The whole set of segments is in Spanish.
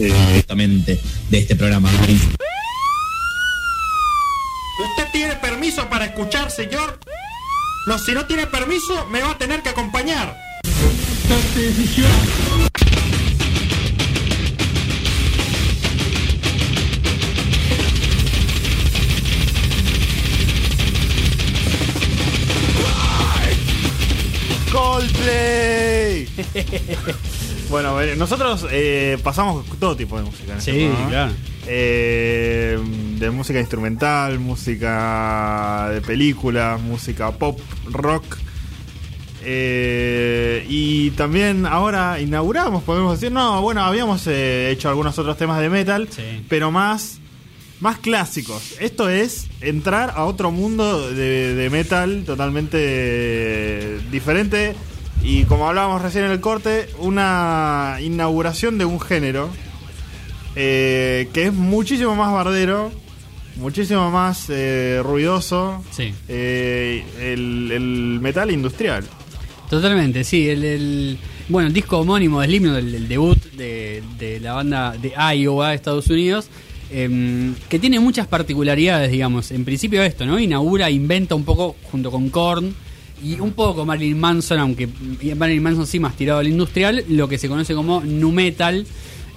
eh, justamente de este programa. ¿Usted tiene permiso para escuchar, señor? No, si no tiene permiso, me va a tener que acompañar. bueno, eh, nosotros eh, pasamos todo tipo de música. en este Sí, programa. claro. Eh, de música instrumental, música de película, música pop, rock. Eh, y también ahora inauguramos, podemos decir, no, bueno, habíamos hecho algunos otros temas de metal, Sí. pero más, más clásicos. Esto es entrar a otro mundo de, de metal totalmente diferente. Y como hablábamos recién en el corte, una inauguración de un género eh, que es muchísimo más bardero, muchísimo más eh, ruidoso. Sí. eh, el, el metal industrial. Totalmente, sí. El, el- bueno, el disco homónimo de Slipknot, el, el debut de, de la banda de Iowa, Estados Unidos, em, que tiene muchas particularidades, digamos. En principio esto, ¿no? Inaugura, inventa un poco junto con Korn y un poco Marilyn Manson, aunque Marilyn Manson sí más tirado al industrial, lo que se conoce como nu metal.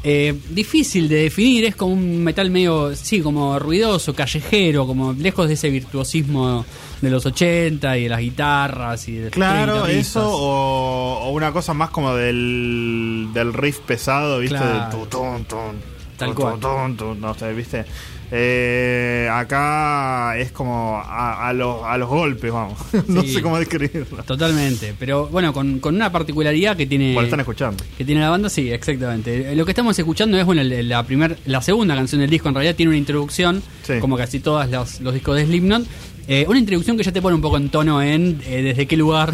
Eh, difícil de definir, es como un metal medio, sí, como ruidoso, callejero, como lejos de ese virtuosismo de los 80 y de las guitarras y de Claro, eso o, o una cosa más como del, del riff pesado, ¿viste? Claro. Del tu, tun, tun, Tal tu, cual. no sé, ¿viste? Eh, acá es como a, a los, a los golpes, vamos. no Sí. sé cómo describirlo. Totalmente, pero bueno, con, con una particularidad que tiene Bueno, están escuchando. que tiene la banda, sí, exactamente. Lo que estamos escuchando es bueno, la primer, la segunda canción del disco en realidad tiene una introducción, Sí. como casi todos los, los discos de Slipknot, Eh, una introducción que ya te pone un poco en tono en eh, desde qué lugar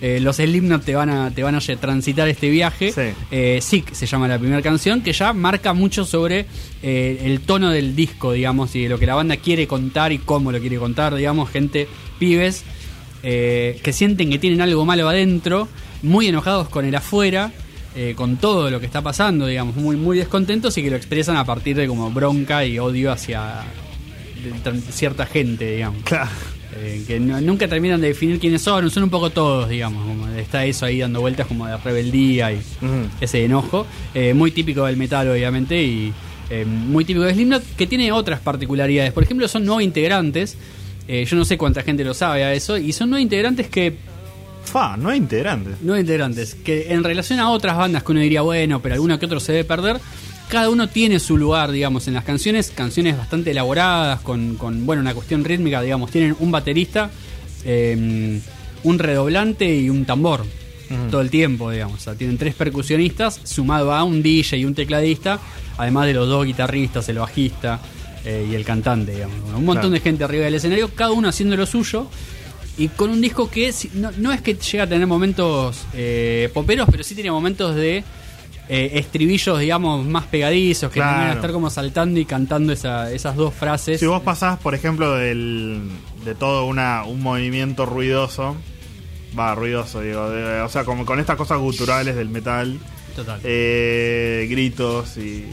eh, los Slipknot te van a te van a transitar este viaje. Sí. Eh, Sick se llama la primera canción que ya marca mucho sobre eh, el tono del disco, digamos, y de lo que la banda quiere contar y cómo lo quiere contar, digamos, gente, pibes eh, que sienten que tienen algo malo adentro, muy enojados con el afuera, eh, con todo lo que está pasando, digamos, muy, muy descontentos y que lo expresan a partir de como bronca y odio hacia cierta gente, digamos. Claro. Eh, que no- nunca terminan de definir quiénes son, son un poco todos, digamos, como está eso ahí dando vueltas como de rebeldía y ese enojo, eh, muy típico del metal obviamente y eh, muy típico de Slipknot, que tiene otras particularidades, por ejemplo son nueve integrantes, yo no sé cuánta gente lo sabe a eso, y son nueve integrantes que Fa, no hay integrantes. nueve integrantes, que en relación a otras bandas que uno diría, bueno, pero alguno que otro se debe perder, cada uno tiene su lugar, digamos, en las canciones, canciones bastante elaboradas, con, con bueno, una cuestión rítmica, digamos, tienen un baterista, eh, un redoblante y un tambor. Todo el tiempo, digamos. O sea, tienen tres percusionistas, sumado a un DJ y un tecladista, además de los dos guitarristas, el bajista eh, y el cantante, digamos. Un montón Claro. de gente arriba del escenario, cada uno haciendo lo suyo. Y con un disco que si- no, no es que llega a tener momentos eh, poperos, pero sí tiene momentos de eh, estribillos, digamos, más pegadizos, que Claro. de estar como saltando y cantando esa- esas dos frases. Si vos pasás, por ejemplo, del, de todo una, un movimiento ruidoso, va, ruidoso, digo, de- o sea, como con estas cosas guturales del metal, Total. eh, gritos y...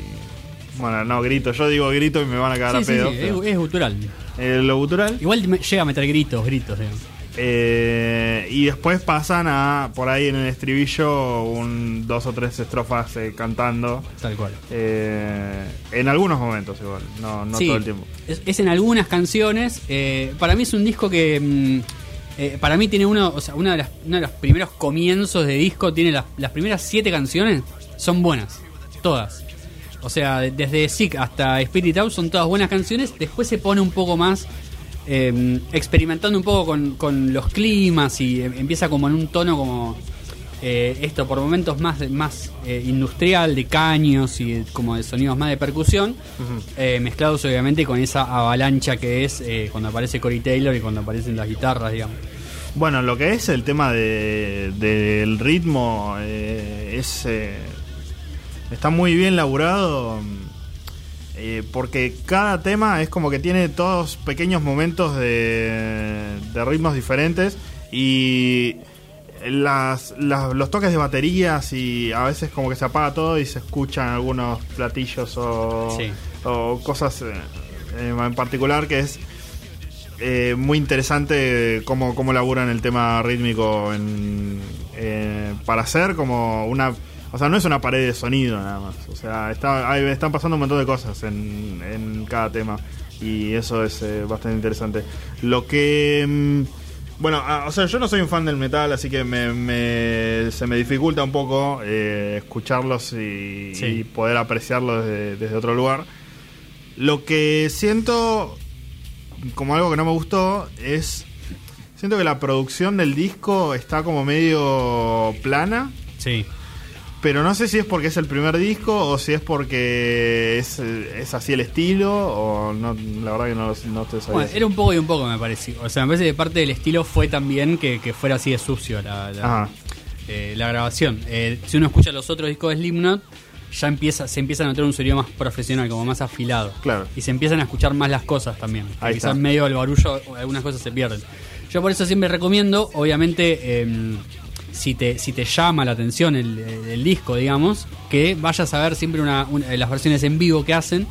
Bueno, no, gritos, yo digo gritos y me van a cagar Sí, a pedo. sí, es, es gutural. Eh, lo gutural. Igual llega a meter gritos, gritos, digamos. Eh, y después pasan a, por ahí en el estribillo, un, dos o tres estrofas eh, cantando. Tal cual. Eh, en algunos momentos igual, no, no Sí, todo el tiempo. Es, es en algunas canciones. eh, para mí es un disco que. mm, eh, para mí tiene uno, o sea, una de las, uno de los primeros comienzos de disco. Tiene las, las primeras siete canciones. Son buenas. Todas. O sea, de- desde Sick hasta Spirit Out son todas buenas canciones. Después se pone un poco más. Eh, experimentando un poco con, con los climas y eh, empieza como en un tono como eh, esto por momentos más más eh, industrial de caños y como de sonidos más de percusión eh, mezclados obviamente con esa avalancha que es eh, cuando aparece Corey Taylor y cuando aparecen las guitarras digamos. Bueno, lo que es el tema de- del ritmo es eh, está muy bien laburado eh, porque cada tema es como que tiene todos pequeños momentos de, de ritmos diferentes y las, las- los toques de baterías y a veces como que se apaga todo y se escuchan algunos platillos o, Sí. o cosas eh, en particular que es eh, muy interesante cómo, cómo laburan el tema rítmico en, eh, para hacer como una... O sea, no es una pared de sonido nada más. O sea, está, hay- están pasando un montón de cosas en, en cada tema. Y eso es eh, bastante interesante. Lo que... mm, bueno, ah, o sea, yo no soy un fan del metal, así que me, me- se me dificulta un poco eh, escucharlos y, Sí. y poder apreciarlos desde, desde otro lugar. Lo que siento como algo que no me gustó es... Siento que la producción del disco está como medio plana. Sí. Pero no sé si es porque es el primer disco o si es porque es, es así el estilo o no, la verdad que no, no te sabía. Bueno, era un poco y un poco, me pareció. O sea, me parece que parte del estilo fue también que, que fuera así de sucio la, la, eh, la grabación. Eh, si uno escucha los otros discos de Slipknot, ya empieza, se empieza a notar un sonido más profesional, como más afilado. Claro. Y se empiezan a escuchar más las cosas también. Ahí quizás está. medio el barullo, algunas cosas se pierden. Yo por eso siempre recomiendo, obviamente, em, si, te, si te llama la atención el, el disco, digamos, que vayas a ver siempre una, una- las versiones en vivo que hacen,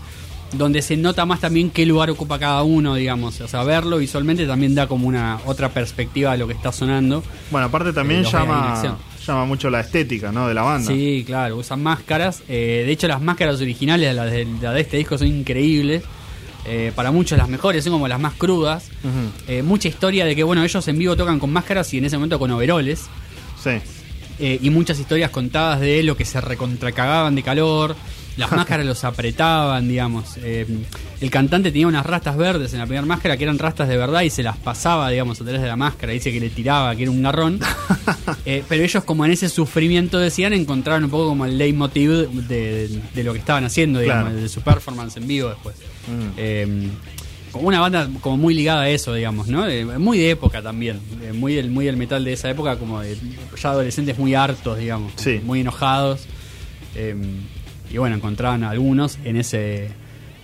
donde se nota más también qué lugar ocupa cada uno, digamos. O sea, verlo visualmente también da como una otra perspectiva de lo que está sonando. Bueno, aparte también Eh, llama, llama mucho la estética ¿no? de la banda. Sí, claro, usan máscaras. Eh, de hecho, las máscaras originales, las de, las de este disco, son increíbles. Eh, para muchos las mejores, son como las más crudas. Eh, mucha historia de que, bueno, ellos en vivo tocan con máscaras y en ese momento con overoles. Sí. Eh, y muchas historias contadas de lo que se recontracagaban de calor. Las máscaras los apretaban, digamos. Eh, el cantante tenía unas rastas verdes en la primera máscara que eran rastas de verdad y se las pasaba, digamos, a través de la máscara. Dice que le tiraba, que era un garrón. Eh, pero ellos, como en ese sufrimiento decían, encontraron un poco como el leitmotiv de, de lo que estaban haciendo, digamos, Claro. de su performance en vivo después. Mm. Como una banda como muy ligada a eso, digamos, ¿no? Eh, muy de época también, eh, muy del muy del metal de esa época, como de ya adolescentes muy hartos, digamos, Sí. muy enojados. eh, y bueno, encontraban a algunos en ese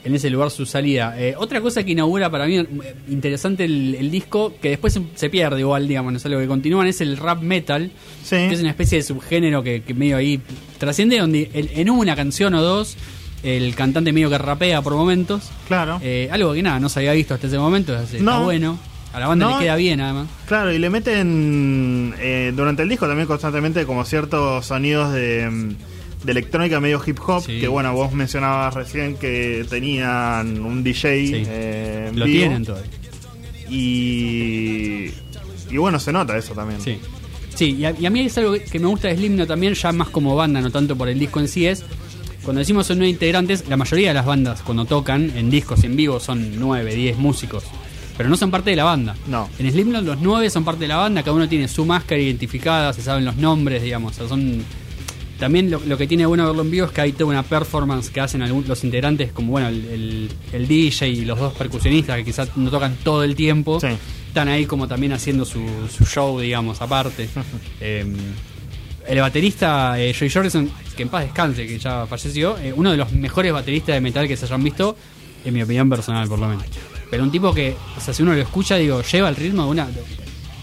en ese lugar su salida. Eh, otra cosa que inaugura para mí interesante el, el disco, que después se, se pierde igual, digamos, no es algo que continúan, es el rap metal, Sí. que es una especie de subgénero que, que medio ahí trasciende, donde en, en una canción o dos el cantante medio que rapea por momentos. Claro. Eh, algo que nada, no se había visto hasta ese momento, así, está No. bueno. A la banda No. le queda bien, además. Claro, y le meten eh, durante el disco también constantemente como ciertos sonidos de, mm, de electrónica medio hip hop, Sí. que bueno, vos mencionabas recién que tenían un DJ Sí. eh, Lo vivo, tienen todo. y y bueno, se nota eso también. Sí. Sí, y a, y a mí es algo que me gusta de Slipknot también, ya más como banda, no tanto por el disco en sí, es cuando decimos son nueve integrantes, la mayoría de las bandas cuando tocan en discos y en vivo son nueve, diez músicos, pero no son parte de la banda. No. En Slipknot los nueve son parte de la banda, cada uno tiene su máscara identificada, se saben los nombres, digamos, o sea, son... También lo, lo que tiene bueno verlo en vivo es que hay toda una performance que hacen algún- los integrantes, como bueno, el, el- el DJ y los dos percusionistas que quizás no tocan todo el tiempo, Sí. están ahí como también haciendo su, su show, digamos, aparte. Eh, el baterista eh, Joey Jordison, que en paz descanse, que ya falleció, eh, uno de los mejores bateristas de metal que se hayan visto, en mi opinión personal por lo menos. Pero un tipo que, o sea, si uno lo escucha, digo, lleva el ritmo de una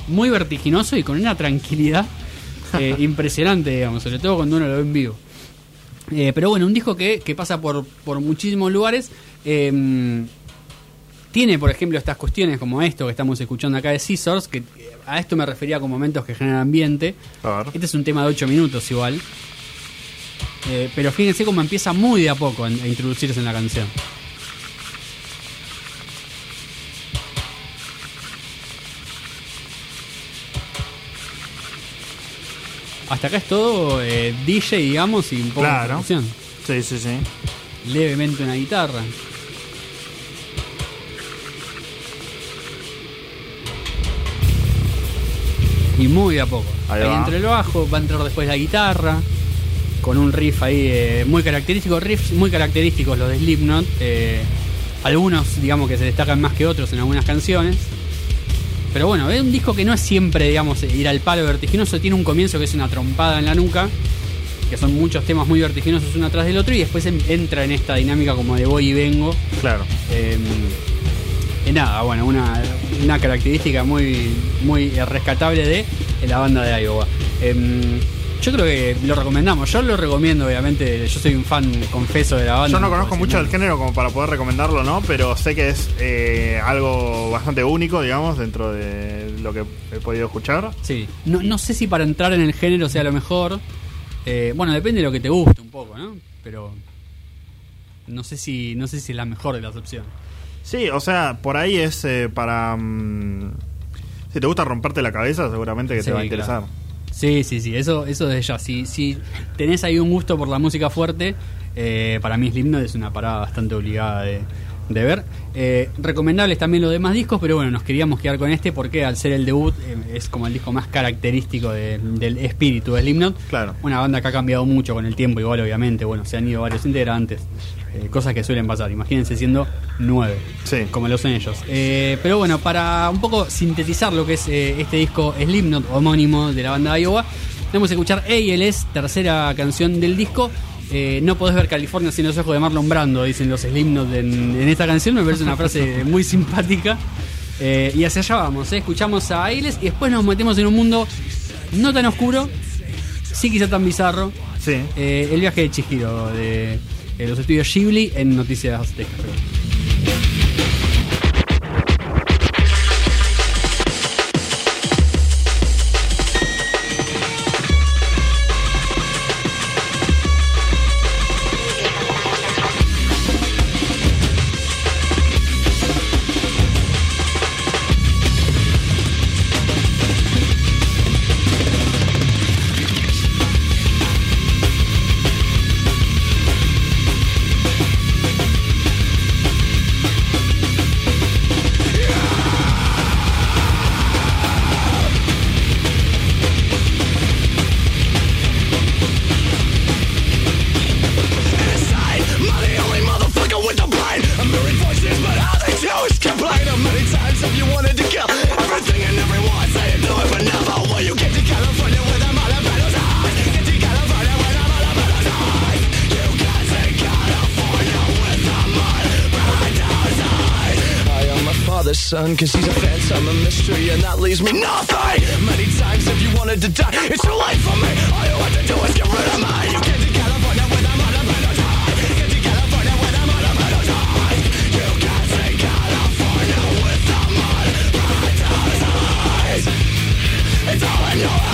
muy vertiginoso y con una tranquilidad eh, impresionante, digamos, sobre todo cuando uno lo ve en vivo. Eh, pero bueno, un disco que, que pasa por, por muchísimos lugares. Tiene, por ejemplo, estas cuestiones como esto que estamos escuchando acá de Scissors, que a esto me refería con momentos que generan ambiente. A ver. Este es un tema de 8 minutos igual. Eh, pero fíjense cómo empieza muy de a poco a introducirse en la canción. Hasta acá es todo eh, DJ, digamos, y un poco de Claro. percusión. Sí, sí, sí. Levemente una guitarra. Y muy de a poco. Ahí Ahí, va. entre el bajo, va a entrar después la guitarra, con un riff ahí eh, muy característico, riffs muy característicos los de Slipknot. eh, algunos, digamos, que se destacan más que otros en algunas canciones. Pero bueno, es un disco que no es siempre, digamos, ir al palo vertiginoso. Tiene un comienzo que es una trompada en la nuca, que son muchos temas muy vertiginosos uno atrás del otro, y después em- entra en esta dinámica como de voy y vengo. Claro. Eh, y nada, bueno, una, una característica muy, muy rescatable de la banda de Iowa. Em, yo creo que lo recomendamos. Yo lo recomiendo, obviamente. Yo soy un fan confeso de la banda. Yo no conozco mucho del género como para poder recomendarlo, ¿no? Pero sé que es eh, algo bastante único, digamos, dentro de lo que he podido escuchar. Sí. No, no sé si para entrar en el género sea lo mejor. Eh, bueno, depende de lo que te guste un poco, ¿no? Pero no sé si no sé si es la mejor de las opciones. Sí, o sea, por ahí es eh, para... mm, si te gusta romperte la cabeza, seguramente que Sí, te va a interesar. claro. Sí, sí, sí, eso, eso desde ya. Si, si tenés ahí un gusto por la música fuerte, eh, para mí Slipknot es una parada bastante obligada de, de ver. Eh, recomendables también los demás discos, pero bueno, nos queríamos quedar con este porque al ser el debut eh, es como el disco más característico de- del espíritu de Slipknot. Claro. Una banda que ha cambiado mucho con el tiempo, igual obviamente, bueno, se han ido varios integrantes, eh, cosas que suelen pasar, imagínense siendo nueve, Sí. como lo son ellos. Eh, pero bueno, para un poco sintetizar lo que es eh, este disco Slipknot, homónimo de la banda Iowa, vamos a escuchar ALS, tercera canción del disco. No podés ver California sin los ojos de Marlon Brando, dicen los Slipknot en, en esta canción, me parece una frase muy simpática. Y hacia allá vamos, escuchamos a ALS y después nos metemos en un mundo no tan oscuro, sí quizá tan bizarro, Sí. el viaje de Chihiro de, los estudios Ghibli en Noticias Aztecas. creo. Son, cause he's a phantom, a mystery, and that leaves me nothing. Many times have you wanted to die, it's too late for me. All you have to do is get rid of me. You get to California with them all about those eyes. Get to California with them all about those eyes. You got to California with them all about those eyes. It's all in your head.